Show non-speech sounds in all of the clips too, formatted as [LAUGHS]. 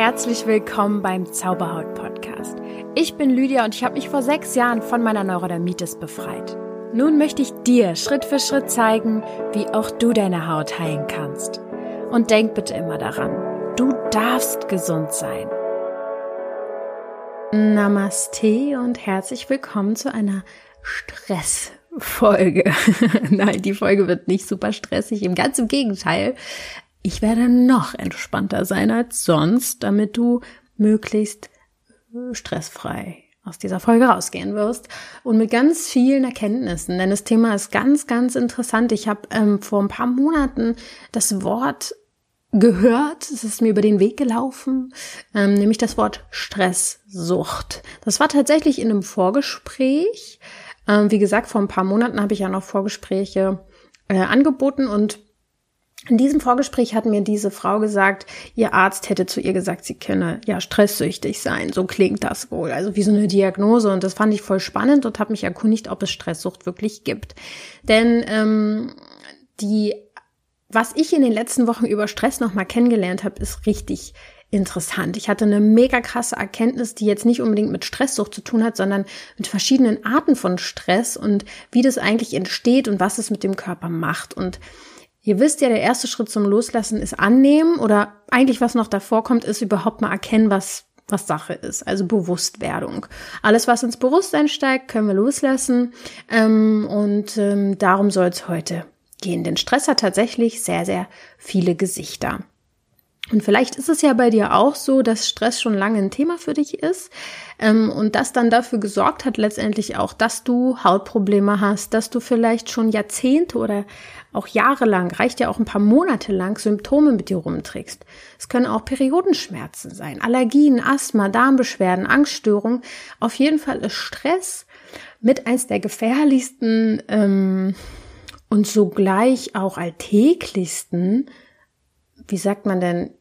herzlich willkommen beim Zauberhaut Podcast. Ich bin Lydia und ich habe mich vor sechs Jahren von meiner Neurodermitis befreit. Nun möchte ich dir Schritt für Schritt zeigen, wie auch du deine Haut heilen kannst. Und denk bitte immer daran, du darfst gesund sein. Namaste und herzlich willkommen zu einer Stressfolge. [LAUGHS] Nein, die Folge wird nicht super stressig, im ganz Gegenteil ich werde noch entspannter sein als sonst, damit du möglichst äh, stressfrei aus dieser Folge rausgehen wirst und mit ganz vielen Erkenntnissen, denn das Thema ist ganz, ganz interessant. Ich habe ähm, vor ein paar Monaten das Wort gehört, es ist mir über den Weg gelaufen, ähm, nämlich das Wort Stresssucht. Das war tatsächlich in einem Vorgespräch. Ähm, wie gesagt, vor ein paar Monaten habe ich ja noch Vorgespräche äh, angeboten und in diesem Vorgespräch hat mir diese Frau gesagt, ihr Arzt hätte zu ihr gesagt, sie könne ja stresssüchtig sein. So klingt das wohl. Also wie so eine Diagnose. Und das fand ich voll spannend und habe mich erkundigt, ob es Stresssucht wirklich gibt. Denn ähm, die, was ich in den letzten Wochen über Stress nochmal kennengelernt habe, ist richtig interessant. Ich hatte eine mega krasse Erkenntnis, die jetzt nicht unbedingt mit Stresssucht zu tun hat, sondern mit verschiedenen Arten von Stress und wie das eigentlich entsteht und was es mit dem Körper macht. Und Ihr wisst ja, der erste Schritt zum Loslassen ist annehmen oder eigentlich was noch davor kommt, ist überhaupt mal erkennen, was was Sache ist, also Bewusstwerdung. Alles, was ins Bewusstsein steigt, können wir loslassen ähm, und ähm, darum soll es heute gehen. Denn Stress hat tatsächlich sehr, sehr viele Gesichter. Und vielleicht ist es ja bei dir auch so, dass Stress schon lange ein Thema für dich ist ähm, und das dann dafür gesorgt hat letztendlich auch, dass du Hautprobleme hast, dass du vielleicht schon Jahrzehnte oder auch jahrelang, reicht ja auch ein paar Monate lang Symptome mit dir rumträgst. Es können auch Periodenschmerzen sein, Allergien, Asthma, Darmbeschwerden, Angststörungen. Auf jeden Fall ist Stress mit eins der gefährlichsten ähm, und sogleich auch alltäglichsten, wie sagt man denn,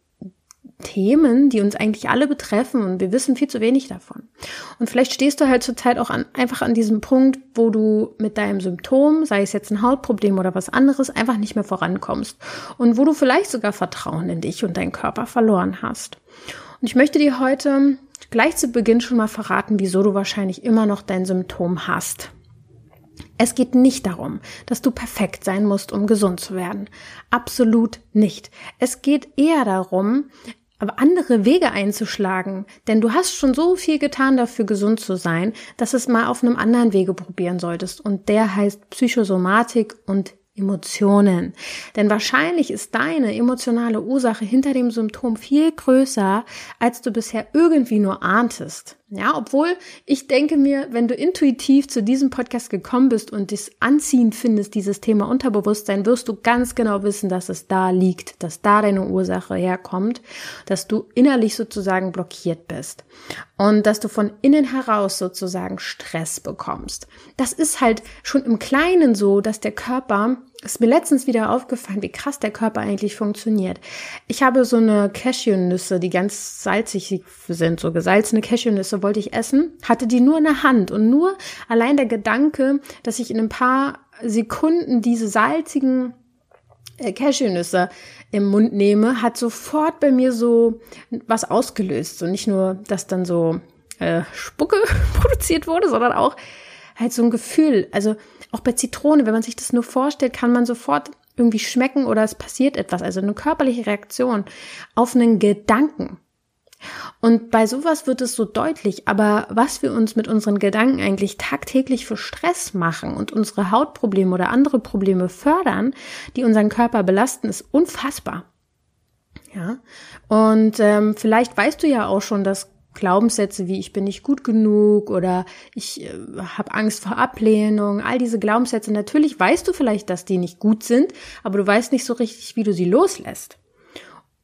Themen, die uns eigentlich alle betreffen und wir wissen viel zu wenig davon. Und vielleicht stehst du halt zurzeit auch an, einfach an diesem Punkt, wo du mit deinem Symptom, sei es jetzt ein Hautproblem oder was anderes, einfach nicht mehr vorankommst und wo du vielleicht sogar Vertrauen in dich und deinen Körper verloren hast. Und ich möchte dir heute gleich zu Beginn schon mal verraten, wieso du wahrscheinlich immer noch dein Symptom hast. Es geht nicht darum, dass du perfekt sein musst, um gesund zu werden. Absolut nicht. Es geht eher darum, aber andere Wege einzuschlagen. Denn du hast schon so viel getan dafür, gesund zu sein, dass es mal auf einem anderen Wege probieren solltest. Und der heißt Psychosomatik und Emotionen. Denn wahrscheinlich ist deine emotionale Ursache hinter dem Symptom viel größer, als du bisher irgendwie nur ahntest. Ja, obwohl ich denke mir, wenn du intuitiv zu diesem Podcast gekommen bist und es anziehend findest, dieses Thema Unterbewusstsein, wirst du ganz genau wissen, dass es da liegt, dass da deine Ursache herkommt, dass du innerlich sozusagen blockiert bist und dass du von innen heraus sozusagen Stress bekommst. Das ist halt schon im Kleinen so, dass der Körper ist mir letztens wieder aufgefallen, wie krass der Körper eigentlich funktioniert. Ich habe so eine Cashewnüsse, die ganz salzig sind, so gesalzene Cashewnüsse wollte ich essen, hatte die nur in der Hand und nur allein der Gedanke, dass ich in ein paar Sekunden diese salzigen äh, Cashewnüsse im Mund nehme, hat sofort bei mir so was ausgelöst. Und nicht nur, dass dann so äh, Spucke [LAUGHS] produziert wurde, sondern auch halt so ein Gefühl. Also auch bei Zitrone, wenn man sich das nur vorstellt, kann man sofort irgendwie schmecken oder es passiert etwas. Also eine körperliche Reaktion auf einen Gedanken. Und bei sowas wird es so deutlich, aber was wir uns mit unseren Gedanken eigentlich tagtäglich für Stress machen und unsere Hautprobleme oder andere Probleme fördern, die unseren Körper belasten, ist unfassbar. Ja, und ähm, vielleicht weißt du ja auch schon, dass Glaubenssätze wie ich bin nicht gut genug oder ich äh, habe Angst vor Ablehnung, all diese Glaubenssätze, natürlich weißt du vielleicht, dass die nicht gut sind, aber du weißt nicht so richtig, wie du sie loslässt.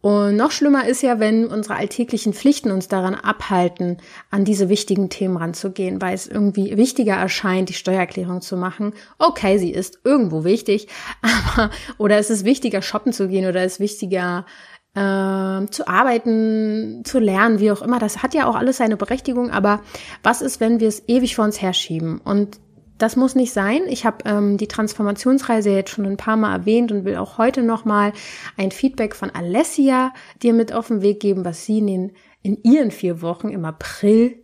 Und noch schlimmer ist ja, wenn unsere alltäglichen Pflichten uns daran abhalten, an diese wichtigen Themen ranzugehen, weil es irgendwie wichtiger erscheint, die Steuererklärung zu machen. Okay, sie ist irgendwo wichtig, [LAUGHS] aber oder es ist wichtiger, shoppen zu gehen oder es ist wichtiger, äh, zu arbeiten, zu lernen, wie auch immer. Das hat ja auch alles seine Berechtigung, aber was ist, wenn wir es ewig vor uns herschieben? Und das muss nicht sein. Ich habe ähm, die Transformationsreise jetzt schon ein paar Mal erwähnt und will auch heute nochmal ein Feedback von Alessia dir mit auf den Weg geben, was sie in, den, in ihren vier Wochen im April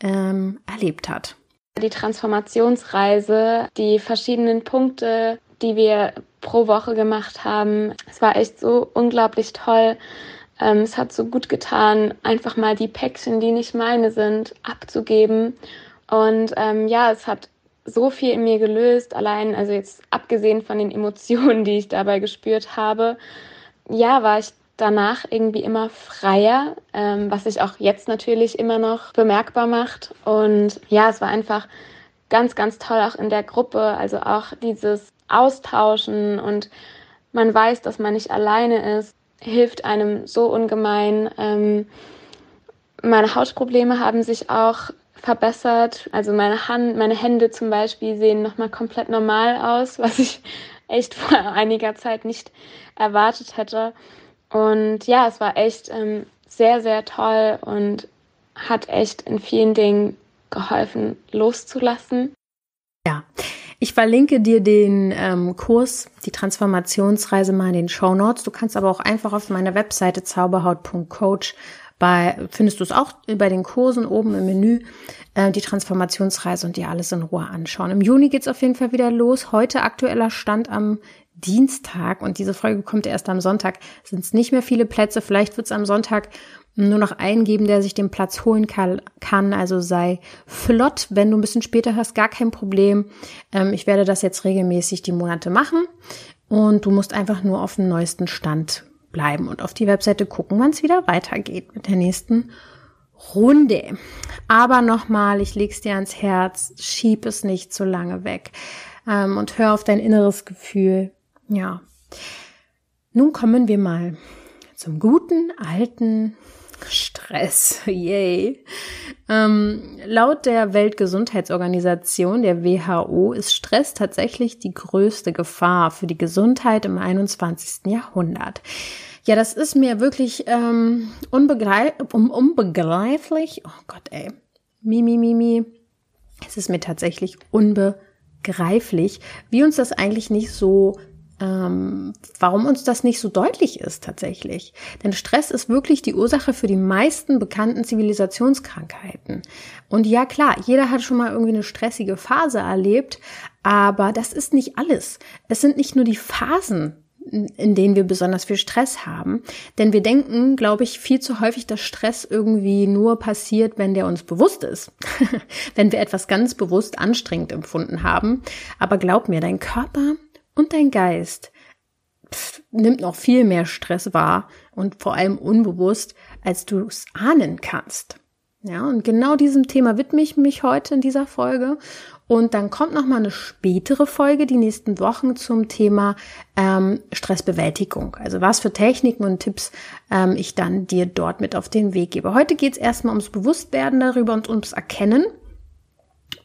ähm, erlebt hat. Die Transformationsreise, die verschiedenen Punkte, die wir pro Woche gemacht haben, es war echt so unglaublich toll. Ähm, es hat so gut getan, einfach mal die Päckchen, die nicht meine sind, abzugeben. Und ähm, ja, es hat so viel in mir gelöst, allein, also jetzt abgesehen von den Emotionen, [LAUGHS] die ich dabei gespürt habe, ja, war ich danach irgendwie immer freier, ähm, was sich auch jetzt natürlich immer noch bemerkbar macht. Und ja, es war einfach ganz, ganz toll auch in der Gruppe, also auch dieses Austauschen und man weiß, dass man nicht alleine ist, hilft einem so ungemein. Ähm, meine Hautprobleme haben sich auch verbessert. Also meine Hand, meine Hände zum Beispiel sehen nochmal komplett normal aus, [LAUGHS] was ich echt vor einiger Zeit nicht erwartet hätte. Und ja, es war echt ähm, sehr, sehr toll und hat echt in vielen Dingen geholfen, loszulassen. Ja, ich verlinke dir den ähm, Kurs, die Transformationsreise mal in den Show Notes. Du kannst aber auch einfach auf meiner Webseite zauberhaut.coach bei, findest du es auch bei den Kursen oben im Menü, äh, die Transformationsreise und dir alles in Ruhe anschauen. Im Juni geht's auf jeden Fall wieder los. Heute aktueller Stand am Dienstag und diese Folge kommt erst am Sonntag. Sind es nicht mehr viele Plätze. Vielleicht wird es am Sonntag nur noch einen geben, der sich den Platz holen kann. Also sei flott. Wenn du ein bisschen später hast, gar kein Problem. Ähm, ich werde das jetzt regelmäßig die Monate machen. Und du musst einfach nur auf dem neuesten Stand bleiben und auf die Webseite gucken, wann es wieder weitergeht mit der nächsten Runde. Aber nochmal, ich leg's dir ans Herz, schieb es nicht zu lange weg ähm, und hör auf dein inneres Gefühl. Ja. Nun kommen wir mal zum guten alten Stress. [LAUGHS] Yay. Ähm, laut der Weltgesundheitsorganisation, der WHO, ist Stress tatsächlich die größte Gefahr für die Gesundheit im 21. Jahrhundert. Ja, das ist mir wirklich ähm, unbegreif unbegreiflich. Oh Gott, ey. Mimi, Mimi. Es ist mir tatsächlich unbegreiflich, wie uns das eigentlich nicht so ähm, warum uns das nicht so deutlich ist tatsächlich. Denn Stress ist wirklich die Ursache für die meisten bekannten Zivilisationskrankheiten. Und ja klar, jeder hat schon mal irgendwie eine stressige Phase erlebt, aber das ist nicht alles. Es sind nicht nur die Phasen, in denen wir besonders viel Stress haben. Denn wir denken, glaube ich, viel zu häufig, dass Stress irgendwie nur passiert, wenn der uns bewusst ist. [LAUGHS] wenn wir etwas ganz bewusst anstrengend empfunden haben. Aber glaub mir, dein Körper und dein Geist pff, nimmt noch viel mehr Stress wahr und vor allem unbewusst, als du es ahnen kannst. Ja, und genau diesem Thema widme ich mich heute in dieser Folge. Und dann kommt noch mal eine spätere Folge die nächsten Wochen zum Thema ähm, Stressbewältigung. Also was für Techniken und Tipps ähm, ich dann dir dort mit auf den Weg gebe. Heute geht es erstmal ums Bewusstwerden darüber und ums Erkennen.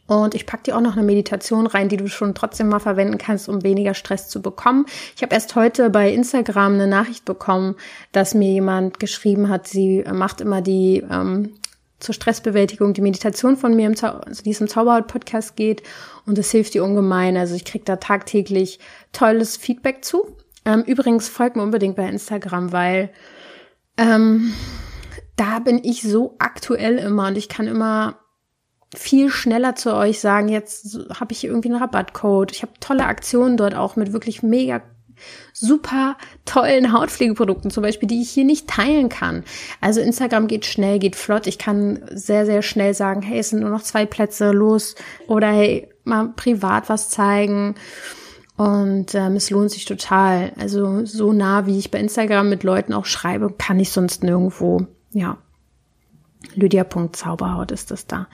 Und ich pack dir auch noch eine Meditation rein, die du schon trotzdem mal verwenden kannst, um weniger Stress zu bekommen. Ich habe erst heute bei Instagram eine Nachricht bekommen, dass mir jemand geschrieben hat, sie macht immer die ähm, zur Stressbewältigung die Meditation von mir, im also die es im Zauberhaut-Podcast geht. Und es hilft dir ungemein. Also ich krieg da tagtäglich tolles Feedback zu. Ähm, übrigens folgt mir unbedingt bei Instagram, weil ähm, da bin ich so aktuell immer und ich kann immer viel schneller zu euch sagen, jetzt habe ich irgendwie einen Rabattcode. Ich habe tolle Aktionen dort auch mit wirklich mega super tollen Hautpflegeprodukten zum Beispiel, die ich hier nicht teilen kann. Also Instagram geht schnell, geht flott. Ich kann sehr, sehr schnell sagen, hey, es sind nur noch zwei Plätze, los. Oder hey, mal privat was zeigen. Und ähm, es lohnt sich total. Also so nah, wie ich bei Instagram mit Leuten auch schreibe, kann ich sonst nirgendwo. Ja. Lydia.zauberhaut ist das da.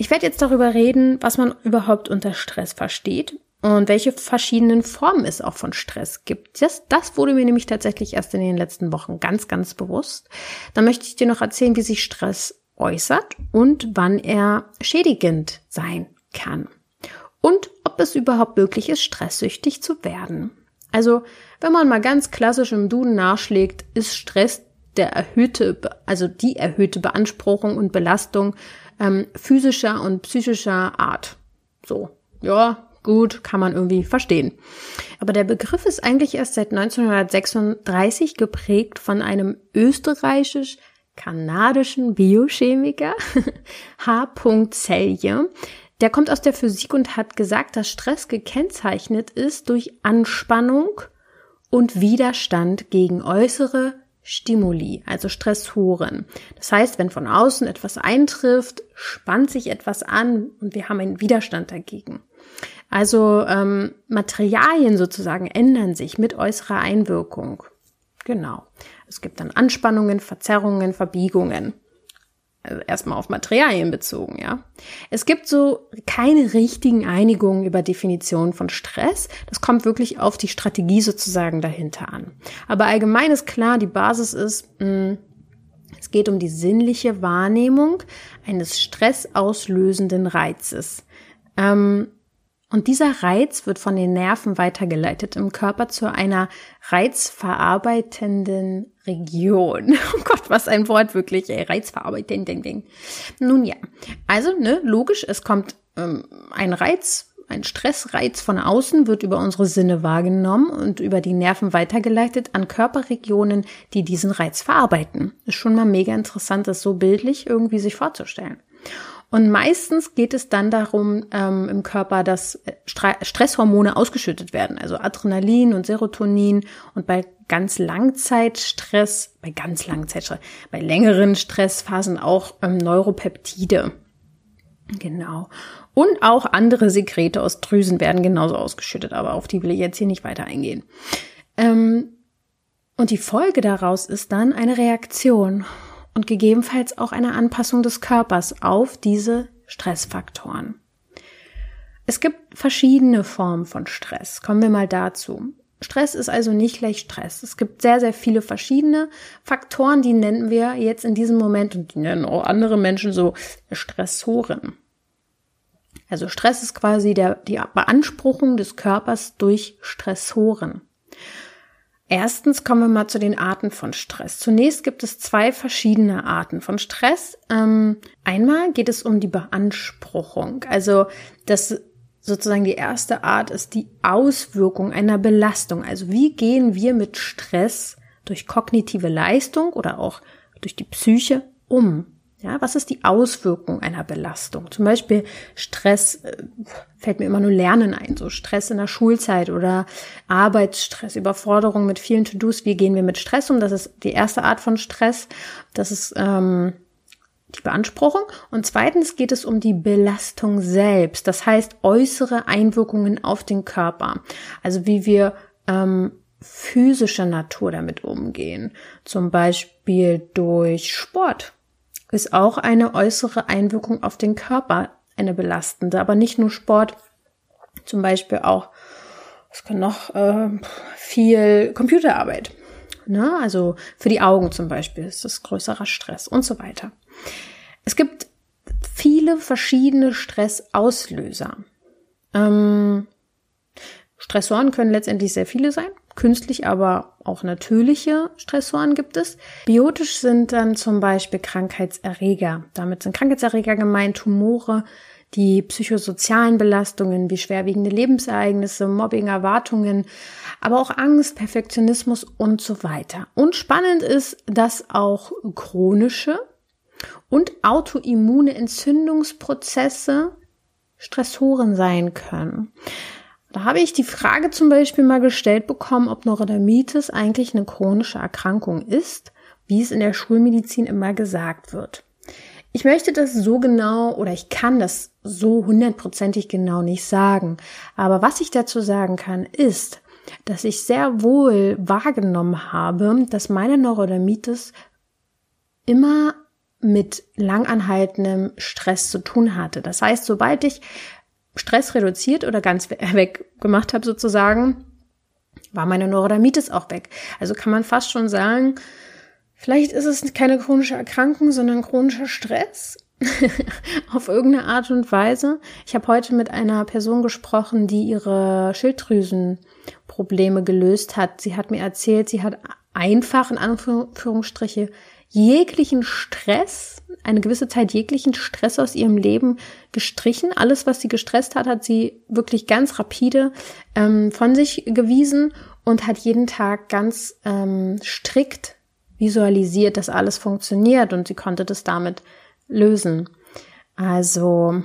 Ich werde jetzt darüber reden, was man überhaupt unter Stress versteht und welche verschiedenen Formen es auch von Stress gibt. Das, das wurde mir nämlich tatsächlich erst in den letzten Wochen ganz, ganz bewusst. Dann möchte ich dir noch erzählen, wie sich Stress äußert und wann er schädigend sein kann. Und ob es überhaupt möglich ist, stresssüchtig zu werden. Also, wenn man mal ganz klassisch im Duden nachschlägt, ist Stress der erhöhte, also die erhöhte Beanspruchung und Belastung ähm, physischer und psychischer Art. So, ja, gut, kann man irgendwie verstehen. Aber der Begriff ist eigentlich erst seit 1936 geprägt von einem österreichisch-kanadischen Biochemiker, [LAUGHS] H. Celje. Der kommt aus der Physik und hat gesagt, dass Stress gekennzeichnet ist durch Anspannung und Widerstand gegen äußere Stimuli, also Stressoren. Das heißt, wenn von außen etwas eintrifft, spannt sich etwas an und wir haben einen Widerstand dagegen. Also ähm, Materialien sozusagen ändern sich mit äußerer Einwirkung. Genau. Es gibt dann Anspannungen, Verzerrungen, Verbiegungen. Also erstmal auf Materialien bezogen, ja. Es gibt so keine richtigen Einigungen über Definition von Stress. Das kommt wirklich auf die Strategie sozusagen dahinter an. Aber allgemein ist klar, die Basis ist, mh, hm, es geht um die sinnliche Wahrnehmung eines stressauslösenden Reizes. Ähm, und dieser Reiz wird von den Nerven weitergeleitet im Körper zu einer reizverarbeitenden Region. [LAUGHS] Oh Gott, was ein Wort wirklich, ey, reizverarbeitend, ding, ding. Nun ja, also, ne, logisch, es kommt ähm, ein Reiz, ein Stressreiz von außen wird über unsere Sinne wahrgenommen und über die Nerven weitergeleitet an Körperregionen, die diesen Reiz verarbeiten. Ist schon mal mega interessant, das so bildlich irgendwie sich vorzustellen. Und meistens geht es dann darum ähm, im Körper, dass äh, Stresshormone ausgeschüttet werden, also Adrenalin und Serotonin. Und bei ganz Langzeitstress, bei ganz Langzeitstress, bei längeren Stressphasen auch ähm, Neuropeptide. Genau. Und auch andere Sekrete aus Drüsen werden genauso ausgeschüttet, aber auf die will ich jetzt hier nicht weiter eingehen. Ähm, und die Folge daraus ist dann eine Reaktion und gegebenenfalls auch eine Anpassung des Körpers auf diese Stressfaktoren. Es gibt verschiedene Formen von Stress. Kommen wir mal dazu. Stress ist also nicht gleich Stress. Es gibt sehr, sehr viele verschiedene Faktoren, die nennen wir jetzt in diesem Moment und die nennen auch andere Menschen so Stressoren. Also Stress ist quasi der, die Beanspruchung des Körpers durch Stressoren. Erstens kommen wir mal zu den Arten von Stress. Zunächst gibt es zwei verschiedene Arten von Stress. Ähm, einmal geht es um die Beanspruchung. Also das sozusagen die erste Art ist die Auswirkung einer Belastung. Also wie gehen wir mit Stress durch kognitive Leistung oder auch durch die Psyche um? Ja, was ist die Auswirkung einer Belastung? Zum Beispiel Stress, äh, fällt mir immer nur Lernen ein, so Stress in der Schulzeit oder Arbeitsstress, Überforderung mit vielen To-Dos. Wie gehen wir mit Stress um? Das ist die erste Art von Stress. Das ist ähm, die Beanspruchung. Und zweitens geht es um die Belastung selbst. Das heißt äußere Einwirkungen auf den Körper. Also wie wir ähm, physischer Natur damit umgehen. Zum Beispiel durch Sport ist auch eine äußere Einwirkung auf den Körper, eine belastende, aber nicht nur Sport, zum Beispiel auch, es kann noch äh, viel Computerarbeit. Ne? Also für die Augen zum Beispiel ist das größerer Stress und so weiter. Es gibt viele verschiedene Stressauslöser. Ähm, Stressoren können letztendlich sehr viele sein künstlich, aber auch natürliche Stressoren gibt es. Biotisch sind dann zum Beispiel Krankheitserreger. Damit sind Krankheitserreger gemeint, Tumore, die psychosozialen Belastungen wie schwerwiegende Lebensereignisse, Mobbing, Erwartungen, aber auch Angst, Perfektionismus und so weiter. Und spannend ist, dass auch chronische und autoimmune Entzündungsprozesse Stressoren sein können. Da habe ich die Frage zum Beispiel mal gestellt bekommen, ob Neurodermitis eigentlich eine chronische Erkrankung ist, wie es in der Schulmedizin immer gesagt wird. Ich möchte das so genau oder ich kann das so hundertprozentig genau nicht sagen. Aber was ich dazu sagen kann, ist, dass ich sehr wohl wahrgenommen habe, dass meine Neurodermitis immer mit langanhaltendem Stress zu tun hatte. Das heißt, sobald ich Stress reduziert oder ganz weggemacht habe sozusagen, war meine Neurodermitis auch weg. Also kann man fast schon sagen, vielleicht ist es keine chronische Erkrankung, sondern chronischer Stress [LAUGHS] auf irgendeine Art und Weise. Ich habe heute mit einer Person gesprochen, die ihre Schilddrüsenprobleme gelöst hat. Sie hat mir erzählt, sie hat einfach in Anführungsstriche jeglichen Stress, eine gewisse Zeit jeglichen Stress aus ihrem Leben gestrichen. Alles, was sie gestresst hat, hat sie wirklich ganz rapide ähm, von sich gewiesen und hat jeden Tag ganz ähm, strikt visualisiert, dass alles funktioniert und sie konnte das damit lösen. Also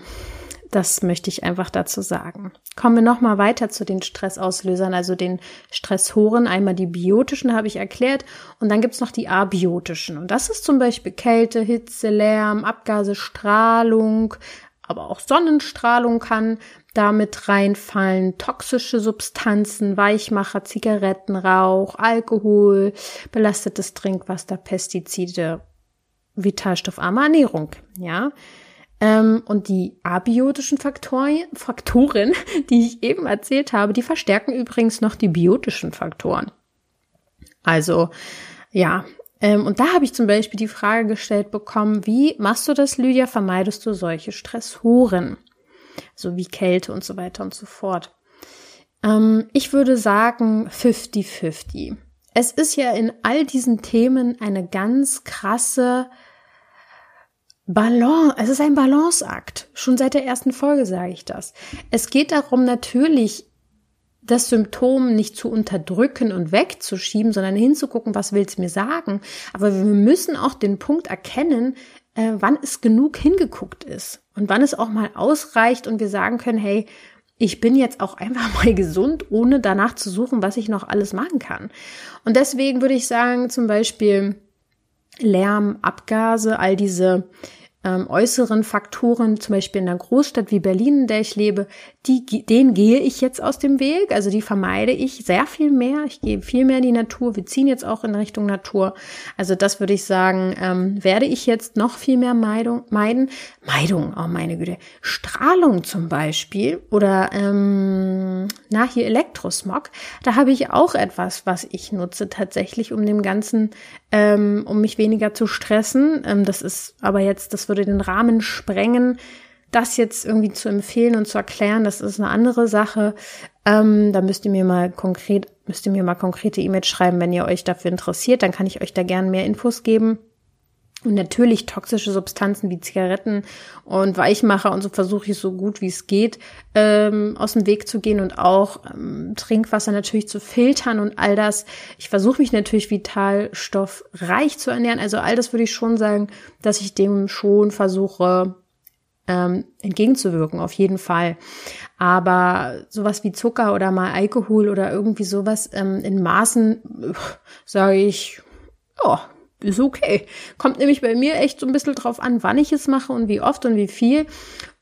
das möchte ich einfach dazu sagen. Kommen wir nochmal weiter zu den Stressauslösern, also den Stressoren. Einmal die biotischen habe ich erklärt und dann gibt's noch die abiotischen. Und das ist zum Beispiel Kälte, Hitze, Lärm, Abgase, Strahlung, aber auch Sonnenstrahlung kann damit reinfallen, toxische Substanzen, Weichmacher, Zigarettenrauch, Alkohol, belastetes Trinkwasser, Pestizide, vitalstoffarme Ernährung, ja. Ähm, und die abiotischen Faktoren, Faktoren, [LAUGHS] die ich eben erzählt habe, die verstärken übrigens noch die biotischen Faktoren. Also, ja, ähm, und da habe ich zum Beispiel die Frage gestellt bekommen, wie machst du das, Lydia? Vermeidest du solche Stressoren? So wie Kälte und so weiter und so fort. Ähm, ich würde sagen 50-50. Es ist ja in all diesen Themen eine ganz krasse Balance, es ist ein Balanceakt. Schon seit der ersten Folge sage ich das. Es geht darum, natürlich das Symptom nicht zu unterdrücken und wegzuschieben, sondern hinzugucken, was will es mir sagen. Aber wir müssen auch den Punkt erkennen, äh, wann es genug hingeguckt ist und wann es auch mal ausreicht und wir sagen können, hey, ich bin jetzt auch einfach [LAUGHS] mal gesund, ohne danach zu suchen, was ich noch alles machen kann. Und deswegen würde ich sagen, zum Beispiel, Lärm, Abgase, all diese ähm, äußeren Faktoren, zum Beispiel in einer Großstadt wie Berlin, in der ich lebe, die, den gehe ich jetzt aus dem Weg. Also die vermeide ich sehr viel mehr. Ich gehe viel mehr in die Natur. Wir ziehen jetzt auch in Richtung Natur. Also das würde ich sagen, ähm, werde ich jetzt noch viel mehr Meidung, meiden. Meidung, oh meine Güte. Strahlung zum Beispiel oder ähm, na hier Elektrosmog. Da habe ich auch etwas, was ich nutze tatsächlich, um dem Ganzen, ähm, um mich weniger zu stressen. Ähm, das ist aber jetzt, das würde den Rahmen sprengen. Das jetzt irgendwie zu empfehlen und zu erklären, das ist eine andere Sache. Ähm, da müsst ihr mir mal konkret, müsst ihr mir mal konkrete E-Mails schreiben, wenn ihr euch dafür interessiert. Dann kann ich euch da gern mehr Infos geben. Und natürlich toxische Substanzen wie Zigaretten und Weichmacher und so versuche ich so gut wie es geht ähm, aus dem Weg zu gehen und auch ähm, Trinkwasser natürlich zu filtern und all das. Ich versuche mich natürlich vitalstoffreich zu ernähren. Also all das würde ich schon sagen, dass ich dem schon versuche ähm, entgegenzuwirken, auf jeden Fall. Aber sowas wie Zucker oder mal Alkohol oder irgendwie sowas ähm, in Maßen, [LAUGHS] sage ich, ja, ist okay. Kommt nämlich bei mir echt so ein bisschen drauf an, wann ich es mache und wie oft und wie viel.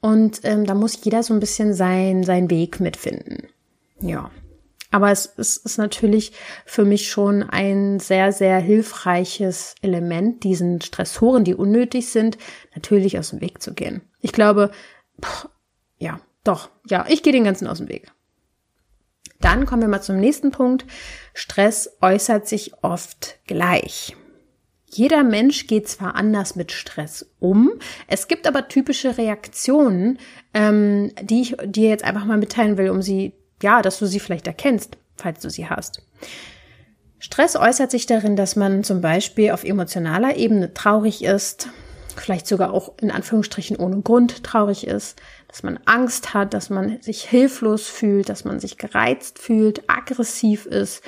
Und ähm, da muss jeder so ein bisschen sein, seinen Weg mitfinden. Ja. Aber es, es ist natürlich für mich schon ein sehr, sehr hilfreiches Element, diesen Stressoren, die unnötig sind, natürlich aus dem Weg zu gehen. Ich glaube, boah, ja, doch, ja, ich gehe den ganzen aus dem Weg. Dann kommen wir mal zum nächsten Punkt. Stress äußert sich oft gleich. Jeder Mensch geht zwar anders mit Stress um, es gibt aber typische Reaktionen, ähm, die ich dir jetzt einfach mal mitteilen will, um sie, ja, dass du sie vielleicht erkennst, falls du sie hast. Stress äußert sich darin, dass man zum Beispiel auf emotionaler Ebene traurig ist, vielleicht sogar auch in Anführungsstrichen ohne Grund traurig ist, dass man Angst hat, dass man sich hilflos fühlt, dass man sich gereizt fühlt, aggressiv ist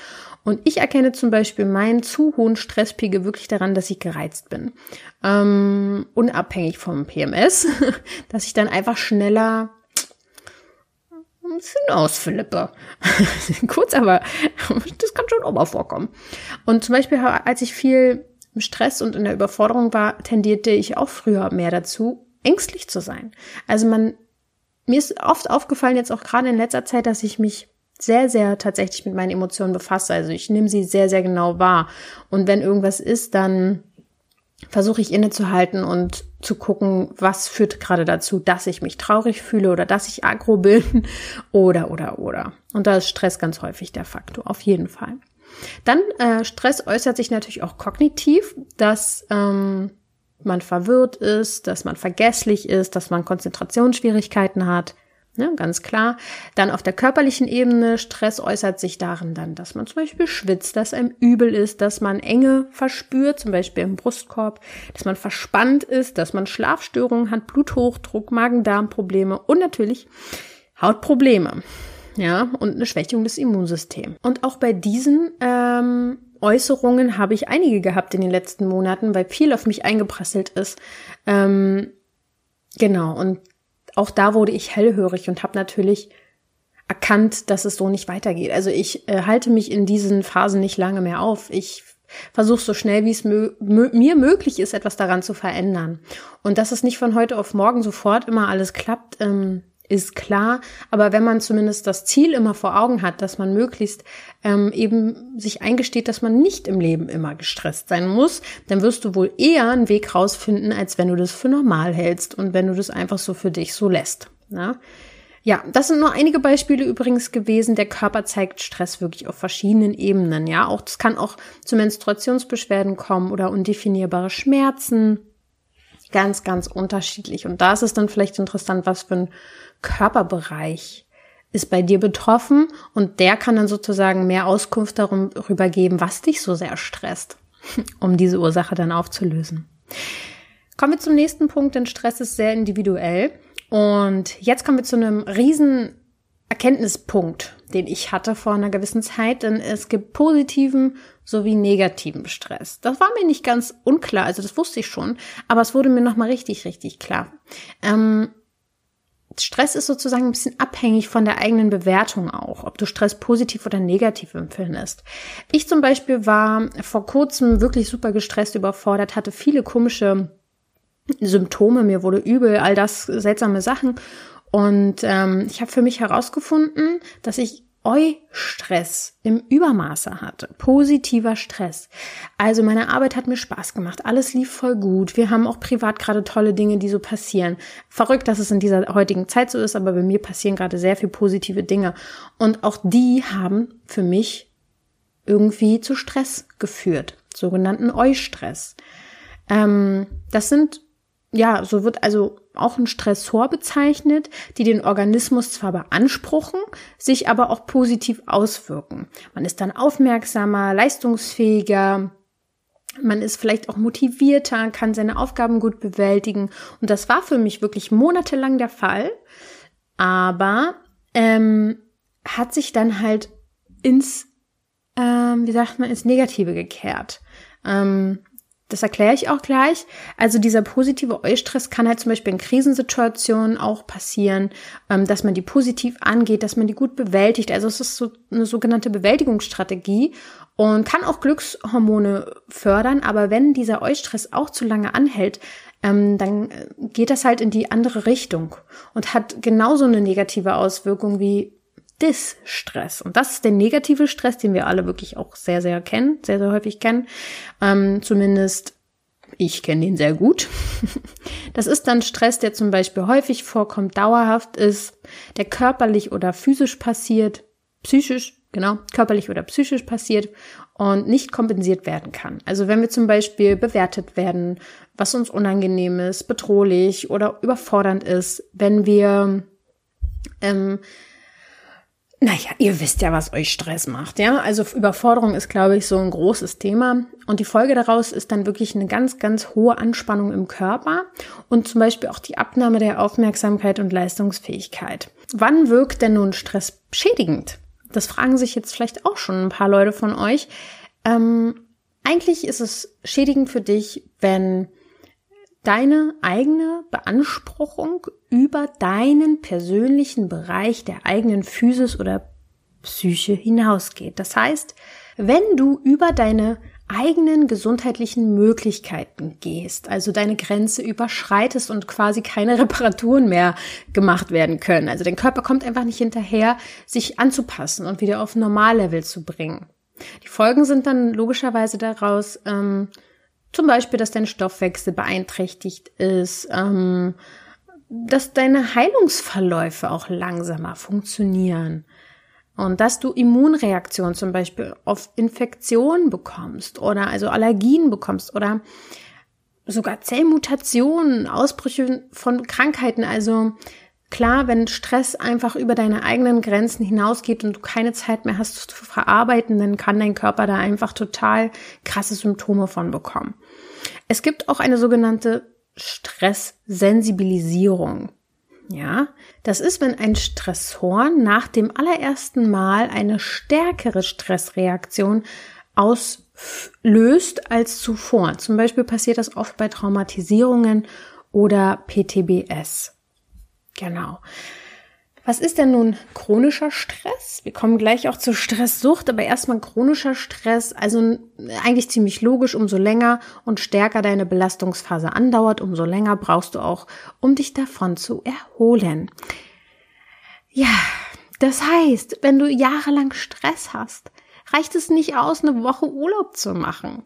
und ich erkenne zum Beispiel meinen zu hohen Stresspegel wirklich daran, dass ich gereizt bin. Ähm, unabhängig vom PMS, [LAUGHS] dass ich dann einfach schneller ein bisschen ausflippe. [LAUGHS] Kurz, aber das kann schon auch mal vorkommen. Und zum Beispiel, als ich viel im Stress und in der Überforderung war, tendierte ich auch früher mehr dazu, ängstlich zu sein. Also man, mir ist oft aufgefallen, jetzt auch gerade in letzter Zeit, dass ich mich sehr, sehr tatsächlich mit meinen Emotionen befasse. Also ich nehme sie sehr, sehr genau wahr. Und wenn irgendwas ist, dann versuche ich innezuhalten und zu gucken, was führt gerade dazu, dass ich mich traurig fühle oder dass ich aggro bin [LAUGHS] oder, oder, oder. Und da ist Stress ganz häufig der Faktor, auf jeden Fall. Dann äh, Stress äußert sich natürlich auch kognitiv, dass ähm, man verwirrt ist, dass man vergesslich ist, dass man Konzentrationsschwierigkeiten hat, Ne, ganz klar. Dann auf der körperlichen Ebene, Stress äußert sich darin dann, dass man zum Beispiel schwitzt, dass einem übel ist, dass man Enge verspürt, zum Beispiel im Brustkorb, dass man verspannt ist, dass man Schlafstörungen hat, Bluthochdruck, Magen-Darm-Probleme und natürlich Hautprobleme. Ja, und eine Schwächung des Immunsystems. Und auch bei diesen ähm, Äußerungen habe ich einige gehabt in den letzten Monaten, weil viel auf mich eingeprasselt ist. Ähm, genau, und auch da wurde ich hellhörig und habe natürlich erkannt, dass es so nicht weitergeht. Also ich äh, halte mich in diesen Phasen nicht lange mehr auf. Ich versuche so schnell wie es mö mir möglich ist, etwas daran zu verändern. Und dass es nicht von heute auf morgen sofort immer alles klappt, ähm, ist klar. Aber wenn man zumindest das Ziel immer vor Augen hat, dass man möglichst ähm, eben sich eingesteht, dass man nicht im Leben immer gestresst sein muss, dann wirst du wohl eher einen Weg rausfinden, als wenn du das für normal hältst und wenn du das einfach so für dich so lässt. Ja? Ja, das sind nur einige Beispiele übrigens gewesen. Der Körper zeigt Stress wirklich auf verschiedenen Ebenen. Ja, auch das kann auch zu Menstruationsbeschwerden kommen oder undefinierbare Schmerzen. Ganz, ganz unterschiedlich. Und da ist es dann vielleicht interessant, was für ein Körperbereich ist bei dir betroffen und der kann dann sozusagen mehr Auskunft darüber geben, was dich so sehr stresst, [LAUGHS] um diese Ursache dann aufzulösen. Kommen wir zum nächsten Punkt, denn Stress ist sehr individuell. Und jetzt kommen wir zu einem riesen Erkenntnispunkt, den ich hatte vor einer gewissen Zeit, denn es gibt positiven sowie negativen Stress. Das war mir nicht ganz unklar, also das wusste ich schon, aber es wurde mir nochmal richtig, richtig klar. Ähm, Stress ist sozusagen ein bisschen abhängig von der eigenen Bewertung auch, ob du Stress positiv oder negativ empfindest. Ich zum Beispiel war vor kurzem wirklich super gestresst, überfordert, hatte viele komische Symptome, mir wurde übel, all das seltsame Sachen. Und ähm, ich habe für mich herausgefunden, dass ich Eustress im Übermaße hatte. Positiver Stress. Also meine Arbeit hat mir Spaß gemacht. Alles lief voll gut. Wir haben auch privat gerade tolle Dinge, die so passieren. Verrückt, dass es in dieser heutigen Zeit so ist, aber bei mir passieren gerade sehr viel positive Dinge. Und auch die haben für mich irgendwie zu Stress geführt. Sogenannten Eustress. Ähm, das sind ja, so wird also auch ein Stressor bezeichnet, die den Organismus zwar beanspruchen, sich aber auch positiv auswirken. Man ist dann aufmerksamer, leistungsfähiger, man ist vielleicht auch motivierter, kann seine Aufgaben gut bewältigen. Und das war für mich wirklich monatelang der Fall. Aber ähm, hat sich dann halt ins, ähm, wie sagt man, ins Negative gekehrt. Ähm, das erkläre ich auch gleich. Also dieser positive Eustress kann halt zum Beispiel in Krisensituationen auch passieren, ähm, dass man die positiv angeht, dass man die gut bewältigt. Also es ist so eine sogenannte Bewältigungsstrategie und kann auch Glückshormone fördern. Aber wenn dieser Eustress auch zu lange anhält, ähm, dann geht das halt in die andere Richtung und hat genauso eine negative Auswirkung wie Distress. Und das ist der negative Stress, den wir alle wirklich auch sehr, sehr kennen, sehr, sehr häufig kennen. Ähm, zumindest ich kenne den sehr gut. [LAUGHS] Das ist dann Stress, der zum Beispiel häufig vorkommt, dauerhaft ist, der körperlich oder physisch passiert, psychisch, genau, körperlich oder psychisch passiert und nicht kompensiert werden kann. Also wenn wir zum Beispiel bewertet werden, was uns unangenehm ist, bedrohlich oder überfordernd ist, wenn wir ähm, naja, ihr wisst ja, was euch Stress macht, ja. Also Überforderung ist, glaube ich, so ein großes Thema. Und die Folge daraus ist dann wirklich eine ganz, ganz hohe Anspannung im Körper und zum Beispiel auch die Abnahme der Aufmerksamkeit und Leistungsfähigkeit. Wann wirkt denn nun Stress schädigend? Das fragen sich jetzt vielleicht auch schon ein paar Leute von euch. Ähm, eigentlich ist es schädigend für dich, wenn deine eigene Beanspruchung über deinen persönlichen Bereich der eigenen Physis oder Psyche hinausgeht. Das heißt, wenn du über deine eigenen gesundheitlichen Möglichkeiten gehst, also deine Grenze überschreitest und quasi keine [LAUGHS] Reparaturen mehr gemacht werden können. Also dein Körper kommt einfach nicht hinterher, sich anzupassen und wieder auf Normallevel zu bringen. Die Folgen sind dann logischerweise daraus, ähm, zum Beispiel, dass dein Stoffwechsel beeinträchtigt ist, ähm, dass deine Heilungsverläufe auch langsamer funktionieren und dass du Immunreaktionen zum Beispiel auf Infektionen bekommst oder also Allergien bekommst oder sogar Zellmutationen, Ausbrüche von Krankheiten. Also Klar, wenn Stress einfach über deine eigenen Grenzen hinausgeht und du keine Zeit mehr hast zu verarbeiten, dann kann dein Körper da einfach total krasse Symptome von bekommen. Es gibt auch eine sogenannte Stresssensibilisierung. Ja, das ist, wenn ein Stressor nach dem allerersten Mal eine stärkere Stressreaktion auslöst als zuvor. Zum Beispiel passiert das oft bei Traumatisierungen oder PTBS. Genau. Was ist denn nun chronischer Stress? Wir kommen gleich auch zur Stresssucht, aber erstmal chronischer Stress, also eigentlich ziemlich logisch, umso länger und stärker deine Belastungsphase andauert, umso länger brauchst du auch, um dich davon zu erholen. Ja, das heißt, wenn du jahrelang Stress hast, reicht es nicht aus, eine Woche Urlaub zu machen.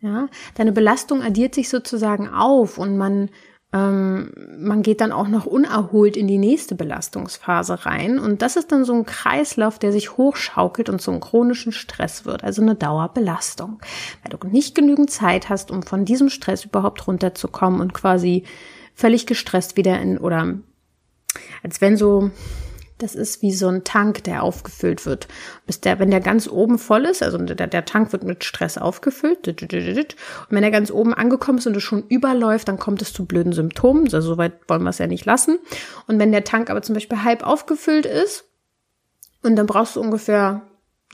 Ja, deine Belastung addiert sich sozusagen auf und man ähm, man geht dann auch noch unerholt in die nächste Belastungsphase rein. Und das ist dann so ein Kreislauf, der sich hochschaukelt und zum chronischen Stress wird, also eine Dauerbelastung. Weil du nicht genügend Zeit hast, um von diesem Stress überhaupt runterzukommen und quasi völlig gestresst wieder in, oder als wenn so das ist wie so ein Tank, der aufgefüllt wird. Bis der, wenn der ganz oben voll ist, also der, der Tank wird mit Stress aufgefüllt, und wenn er ganz oben angekommen ist und es schon überläuft, dann kommt es zu blöden Symptomen. Also soweit wollen wir es ja nicht lassen. Und wenn der Tank aber zum Beispiel halb aufgefüllt ist, und dann brauchst du ungefähr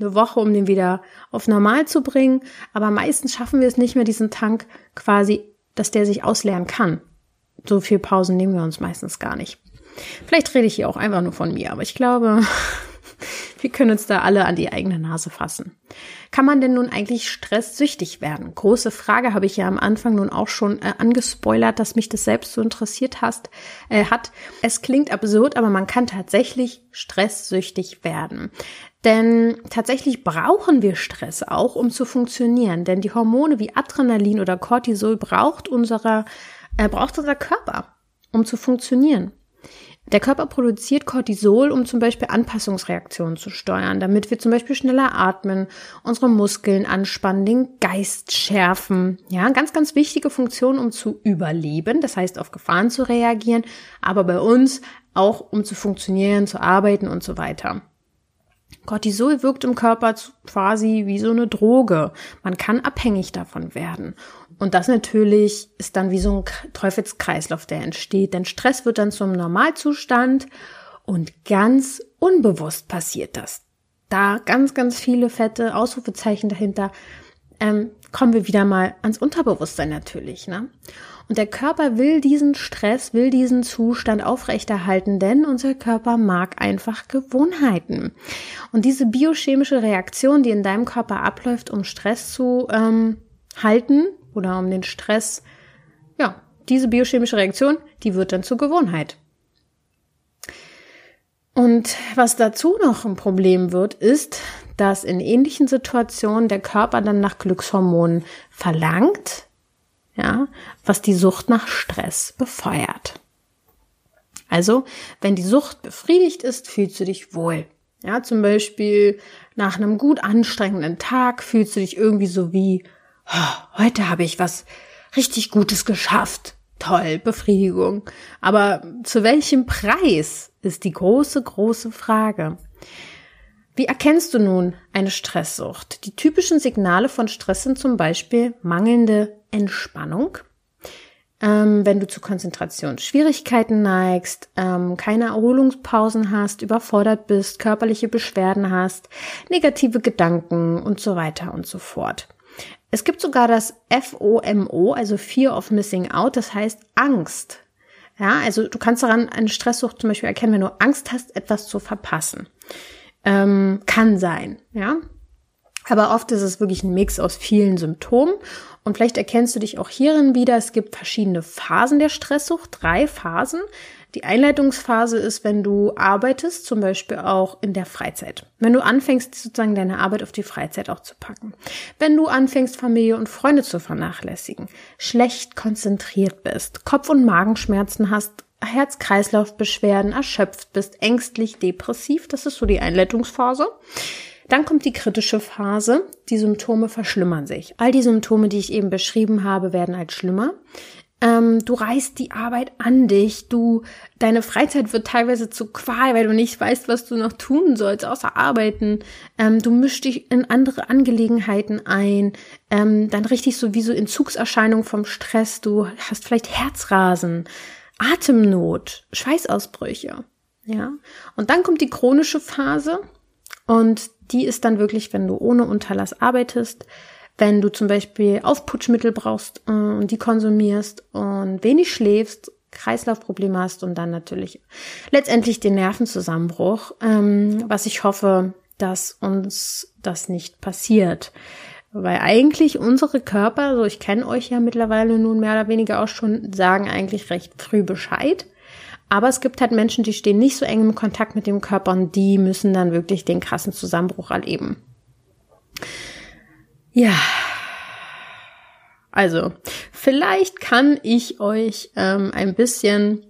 eine Woche, um den wieder auf normal zu bringen. Aber meistens schaffen wir es nicht mehr, diesen Tank quasi, dass der sich ausleeren kann. So viel Pausen nehmen wir uns meistens gar nicht. Vielleicht rede ich hier auch einfach nur von mir, aber ich glaube, [LAUGHS] wir können uns da alle an die eigene Nase fassen. Kann man denn nun eigentlich stresssüchtig werden? Große Frage habe ich ja am Anfang nun auch schon äh, angespoilert, dass mich das selbst so interessiert hast, äh, hat. Es klingt absurd, aber man kann tatsächlich stresssüchtig werden. Denn tatsächlich brauchen wir Stress auch, um zu funktionieren. Denn die Hormone wie Adrenalin oder Cortisol braucht unserer, äh, braucht unser Körper, um zu funktionieren. Der Körper produziert Cortisol, um zum Beispiel Anpassungsreaktionen zu steuern, damit wir zum Beispiel schneller atmen, unsere Muskeln anspannen, den Geist schärfen. Ja, ganz, ganz wichtige Funktion, um zu überleben, das heißt auf Gefahren zu reagieren, aber bei uns auch um zu funktionieren, zu arbeiten und so weiter. Cortisol wirkt im Körper quasi wie so eine Droge. Man kann abhängig davon werden. Und das natürlich ist dann wie so ein Teufelskreislauf, der entsteht. Denn Stress wird dann zum Normalzustand und ganz unbewusst passiert das. Da ganz, ganz viele fette Ausrufezeichen dahinter. Ähm, kommen wir wieder mal ans Unterbewusstsein natürlich. Ne? Und der Körper will diesen Stress, will diesen Zustand aufrechterhalten, denn unser Körper mag einfach Gewohnheiten. Und diese biochemische Reaktion, die in deinem Körper abläuft, um Stress zu ähm, halten oder um den Stress, ja, diese biochemische Reaktion, die wird dann zur Gewohnheit. Und was dazu noch ein Problem wird, ist, dass in ähnlichen Situationen der Körper dann nach Glückshormonen verlangt, ja, was die Sucht nach Stress befeuert. Also, wenn die Sucht befriedigt ist, fühlst du dich wohl. Ja, zum Beispiel nach einem gut anstrengenden Tag fühlst du dich irgendwie so wie, heute habe ich was richtig Gutes geschafft. Toll, Befriedigung. Aber zu welchem Preis ist die große, große Frage. Wie erkennst du nun eine Stresssucht? Die typischen Signale von Stress sind zum Beispiel mangelnde Entspannung, ähm, wenn du zu Konzentrationsschwierigkeiten neigst, ähm, keine Erholungspausen hast, überfordert bist, körperliche Beschwerden hast, negative Gedanken und so weiter und so fort. Es gibt sogar das FOMO, also Fear of Missing Out, das heißt Angst. Ja, also du kannst daran eine Stresssucht zum Beispiel erkennen, wenn du Angst hast, etwas zu verpassen. Ähm, kann sein, ja. Aber oft ist es wirklich ein Mix aus vielen Symptomen. Und vielleicht erkennst du dich auch hierin wieder. Es gibt verschiedene Phasen der Stresssucht, drei Phasen. Die Einleitungsphase ist, wenn du arbeitest, zum Beispiel auch in der Freizeit. Wenn du anfängst, sozusagen deine Arbeit auf die Freizeit auch zu packen. Wenn du anfängst, Familie und Freunde zu vernachlässigen, schlecht konzentriert bist, Kopf- und Magenschmerzen hast, Herz-Kreislauf-Beschwerden, erschöpft bist, ängstlich, depressiv, das ist so die Einleitungsphase. Dann kommt die kritische Phase. Die Symptome verschlimmern sich. All die Symptome, die ich eben beschrieben habe, werden als schlimmer. Ähm, du reißt die Arbeit an dich, du, deine Freizeit wird teilweise zu Qual, weil du nicht weißt, was du noch tun sollst, außer arbeiten. Ähm, du mischst dich in andere Angelegenheiten ein, ähm, dann richtig so wie so Entzugserscheinungen vom Stress, du hast vielleicht Herzrasen, Atemnot, Schweißausbrüche. Ja. Und dann kommt die chronische Phase und die ist dann wirklich, wenn du ohne Unterlass arbeitest, wenn du zum Beispiel Aufputschmittel brauchst äh, und die konsumierst und wenig schläfst, Kreislaufprobleme hast und dann natürlich letztendlich den Nervenzusammenbruch, ähm, was ich hoffe, dass uns das nicht passiert. Weil eigentlich unsere Körper, so ich kenne euch ja mittlerweile nun mehr oder weniger auch schon, sagen eigentlich recht früh Bescheid. Aber es gibt halt Menschen, die stehen nicht so eng im Kontakt mit dem Körper und die müssen dann wirklich den krassen Zusammenbruch erleben. Ja. Also, vielleicht kann ich euch ähm, ein bisschen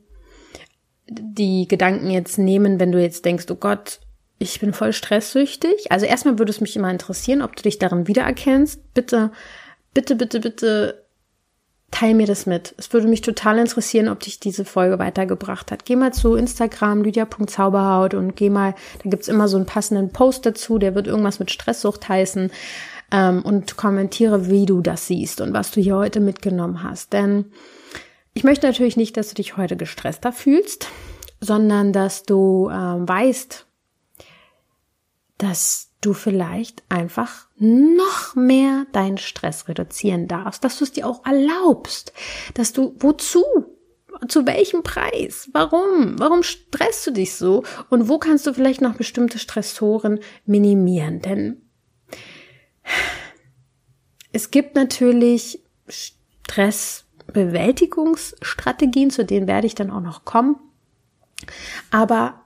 die Gedanken jetzt nehmen, wenn du jetzt denkst, oh Gott, ich bin voll stresssüchtig. Also erstmal würde es mich immer interessieren, ob du dich darin wiedererkennst. Bitte, bitte, bitte, bitte teil mir das mit. Es würde mich total interessieren, ob dich diese Folge weitergebracht hat. Geh mal zu Instagram, lydia.zauberhaut und geh mal, da gibt's immer so einen passenden Post dazu, der wird irgendwas mit Stresssucht heißen ähm, und kommentiere, wie du das siehst und was du hier heute mitgenommen hast. Denn ich möchte natürlich nicht, dass du dich heute gestresster fühlst, sondern dass du ähm, weißt, dass du vielleicht einfach noch mehr deinen Stress reduzieren darfst, dass du es dir auch erlaubst, dass du wozu, zu welchem Preis, warum, warum stresst du dich so? Und wo kannst du vielleicht noch bestimmte Stressoren minimieren, denn es gibt natürlich Stressbewältigungsstrategien, zu denen werde ich dann auch noch kommen. Aber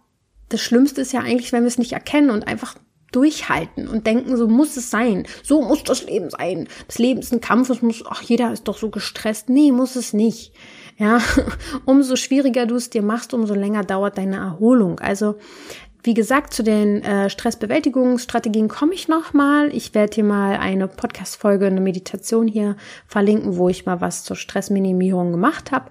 das Schlimmste ist ja eigentlich, wenn wir es nicht erkennen und einfach durchhalten und denken, so muss es sein. So muss das Leben sein. Das Leben ist ein Kampf, es muss, ach, jeder ist doch so gestresst. Nee, muss es nicht. Ja, [LAUGHS] umso schwieriger du es dir machst, umso länger dauert deine Erholung. Also wie gesagt, zu den äh, Stressbewältigungsstrategien komme ich nochmal. Ich werde dir mal eine Podcast-Folge, eine Meditation hier verlinken, wo ich mal was zur Stressminimierung gemacht habe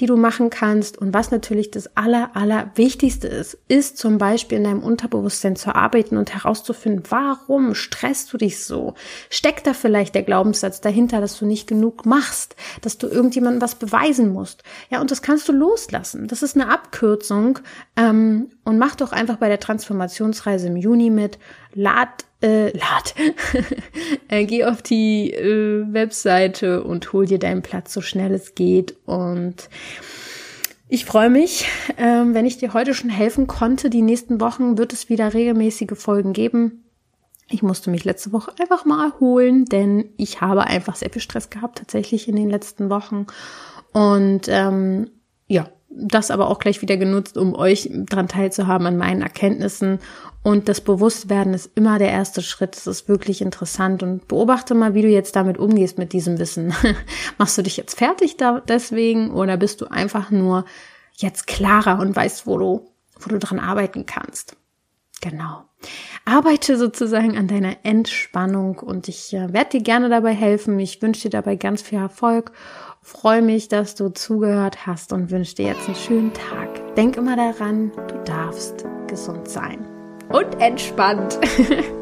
die du machen kannst. Und was natürlich das aller, aller Wichtigste ist, ist zum Beispiel in deinem Unterbewusstsein zu arbeiten und herauszufinden, warum stresst du dich so? Steckt da vielleicht der Glaubenssatz dahinter, dass du nicht genug machst, dass du irgendjemandem was beweisen musst? Ja, und das kannst du loslassen. Das ist eine Abkürzung. Ähm, und mach doch einfach bei der Transformationsreise im Juni mit. Lad äh, lad. [LAUGHS] äh, geh auf die äh, Webseite und hol dir deinen Platz so schnell es geht. Und ich freue mich, ähm, wenn ich dir heute schon helfen konnte. Die nächsten Wochen wird es wieder regelmäßige Folgen geben. Ich musste mich letzte Woche einfach mal erholen, denn ich habe einfach sehr viel Stress gehabt tatsächlich in den letzten Wochen. Und ähm, ja, das aber auch gleich wieder genutzt, um euch dran teilzuhaben an meinen Erkenntnissen. Und das Bewusstwerden ist immer der erste Schritt. Das ist wirklich interessant und beobachte mal, wie du jetzt damit umgehst mit diesem Wissen. [LAUGHS] Machst du dich jetzt fertig da deswegen oder bist du einfach nur jetzt klarer und weißt, wo du, wo du dran arbeiten kannst? Genau. Arbeite sozusagen an deiner Entspannung und ich äh, werde dir gerne dabei helfen. Ich wünsche dir dabei ganz viel Erfolg freue mich, dass du zugehört hast und wünsche dir jetzt einen schönen Tag. Denk immer daran, du darfst gesund sein und entspannt. [LAUGHS]